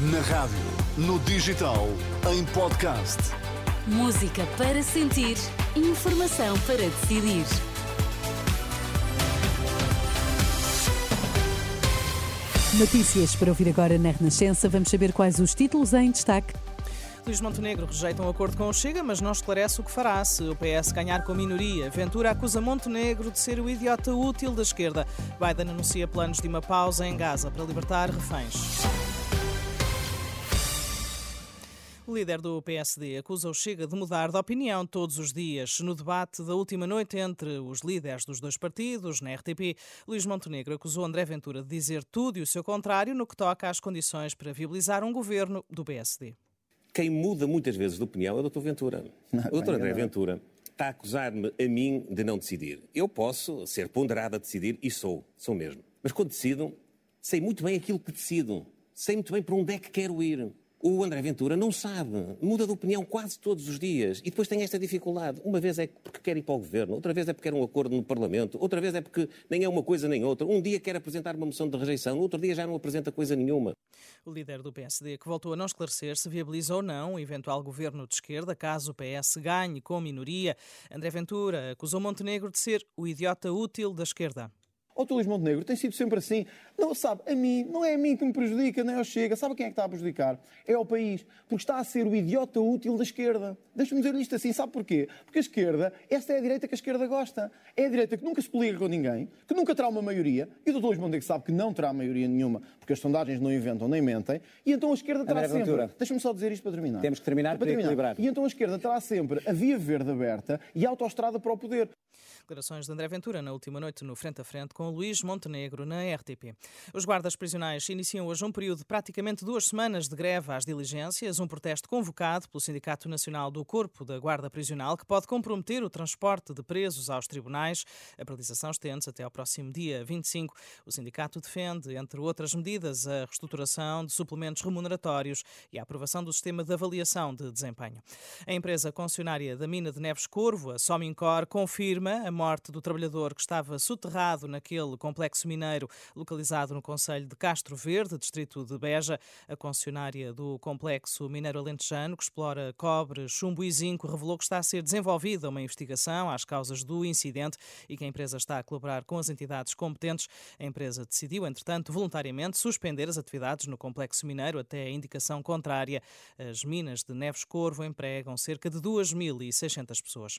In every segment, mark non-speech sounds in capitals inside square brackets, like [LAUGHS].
Na rádio, no digital, em podcast. Música para sentir, informação para decidir. Notícias para ouvir agora na Renascença. Vamos saber quais os títulos em destaque. Luís Montenegro rejeita um acordo com o Chega, mas não esclarece o que fará se o PS ganhar com a minoria. Ventura acusa Montenegro de ser o idiota útil da esquerda. Biden anuncia planos de uma pausa em Gaza para libertar reféns. O líder do PSD acusa o Chega de mudar de opinião todos os dias. No debate da última noite entre os líderes dos dois partidos, na RTP, Luís Montenegro acusou André Ventura de dizer tudo e o seu contrário no que toca às condições para viabilizar um governo do PSD. Quem muda muitas vezes de opinião é o Dr. Ventura. [LAUGHS] o Dr. André Ventura está a acusar-me a mim de não decidir. Eu posso ser ponderado a decidir e sou, sou mesmo. Mas quando decido, sei muito bem aquilo que decido. Sei muito bem para onde é que quero ir. O André Ventura não sabe, muda de opinião quase todos os dias e depois tem esta dificuldade. Uma vez é porque quer ir para o governo, outra vez é porque quer um acordo no Parlamento, outra vez é porque nem é uma coisa nem outra. Um dia quer apresentar uma moção de rejeição, outro dia já não apresenta coisa nenhuma. O líder do PSD, que voltou a não esclarecer se viabiliza ou não o eventual governo de esquerda, caso o PS ganhe com minoria, André Ventura acusou Montenegro de ser o idiota útil da esquerda. Ó, oh, Luís Montenegro, tem sido sempre assim. Não, sabe, a mim, não é a mim que me prejudica, nem ao Chega. Sabe quem é que está a prejudicar? É ao país. Porque está a ser o idiota útil da esquerda. Deixa-me dizer isto assim, sabe porquê? Porque a esquerda, esta é a direita que a esquerda gosta. É a direita que nunca se poliga com ninguém, que nunca terá uma maioria, e o doutor Luís Montenegro sabe que não terá maioria nenhuma, porque as sondagens não inventam nem mentem, e então a esquerda terá André sempre... Deixa-me só dizer isto para terminar. Temos que terminar para, para terminar. equilibrar. E então a esquerda terá sempre a via verde aberta e a autoestrada para o poder. Declarações de André Ventura na última noite no Frente a Frente com Luís Montenegro na RTP. Os guardas prisionais iniciam hoje um período de praticamente duas semanas de greve às diligências, um protesto convocado pelo Sindicato Nacional do Corpo da Guarda Prisional que pode comprometer o transporte de presos aos tribunais. A paralisação estende-se até ao próximo dia 25. O sindicato defende, entre outras medidas, a reestruturação de suplementos remuneratórios e a aprovação do sistema de avaliação de desempenho. A empresa concessionária da mina de Neves Corvo, a Somincor, confirma a morte do trabalhador que estava soterrado naquele complexo mineiro localizado no Conselho de Castro Verde, distrito de Beja. A concessionária do complexo mineiro alentejano, que explora cobre, chumbo e zinco, revelou que está a ser desenvolvida uma investigação às causas do incidente e que a empresa está a colaborar com as entidades competentes. A empresa decidiu, entretanto, voluntariamente suspender as atividades no complexo mineiro até a indicação contrária. As minas de Neves Corvo empregam cerca de 2.600 pessoas.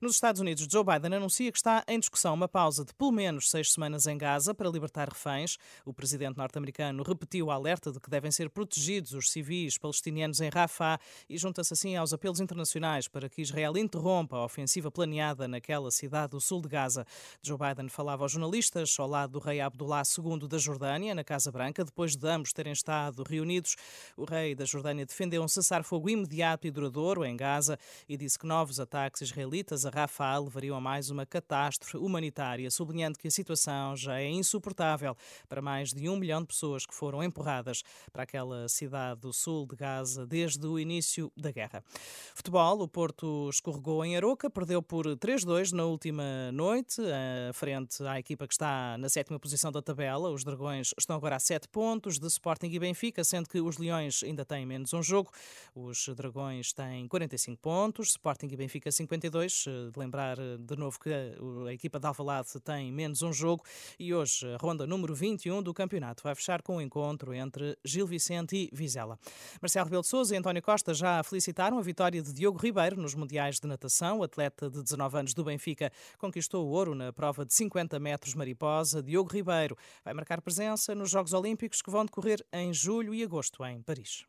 Nos Estados Unidos, Joe Biden anunciou anuncia que está em discussão uma pausa de pelo menos seis semanas em Gaza para libertar reféns. O presidente norte-americano repetiu o alerta de que devem ser protegidos os civis palestinianos em Rafah e junta-se assim aos apelos internacionais para que Israel interrompa a ofensiva planeada naquela cidade do sul de Gaza. Joe Biden falava aos jornalistas ao lado do rei Abdullah II da Jordânia, na Casa Branca, depois de ambos terem estado reunidos. O rei da Jordânia defendeu um cessar-fogo imediato e duradouro em Gaza e disse que novos ataques israelitas a Rafah levariam a mais uma catástrofe humanitária, sublinhando que a situação já é insuportável para mais de um milhão de pessoas que foram empurradas para aquela cidade do sul de Gaza desde o início da guerra. Futebol, o Porto escorregou em Aroca, perdeu por 3-2 na última noite, à frente à equipa que está na sétima posição da tabela. Os Dragões estão agora a 7 pontos de Sporting e Benfica, sendo que os Leões ainda têm menos um jogo. Os Dragões têm 45 pontos, Sporting e Benfica 52. De lembrar de novo a equipa de Alvalade tem menos um jogo e hoje a ronda número 21 do campeonato vai fechar com o um encontro entre Gil Vicente e Vizela. Marcelo Rebelo de Sousa e António Costa já felicitaram a vitória de Diogo Ribeiro nos Mundiais de Natação. O atleta de 19 anos do Benfica conquistou o ouro na prova de 50 metros mariposa. Diogo Ribeiro vai marcar presença nos Jogos Olímpicos que vão decorrer em julho e agosto em Paris.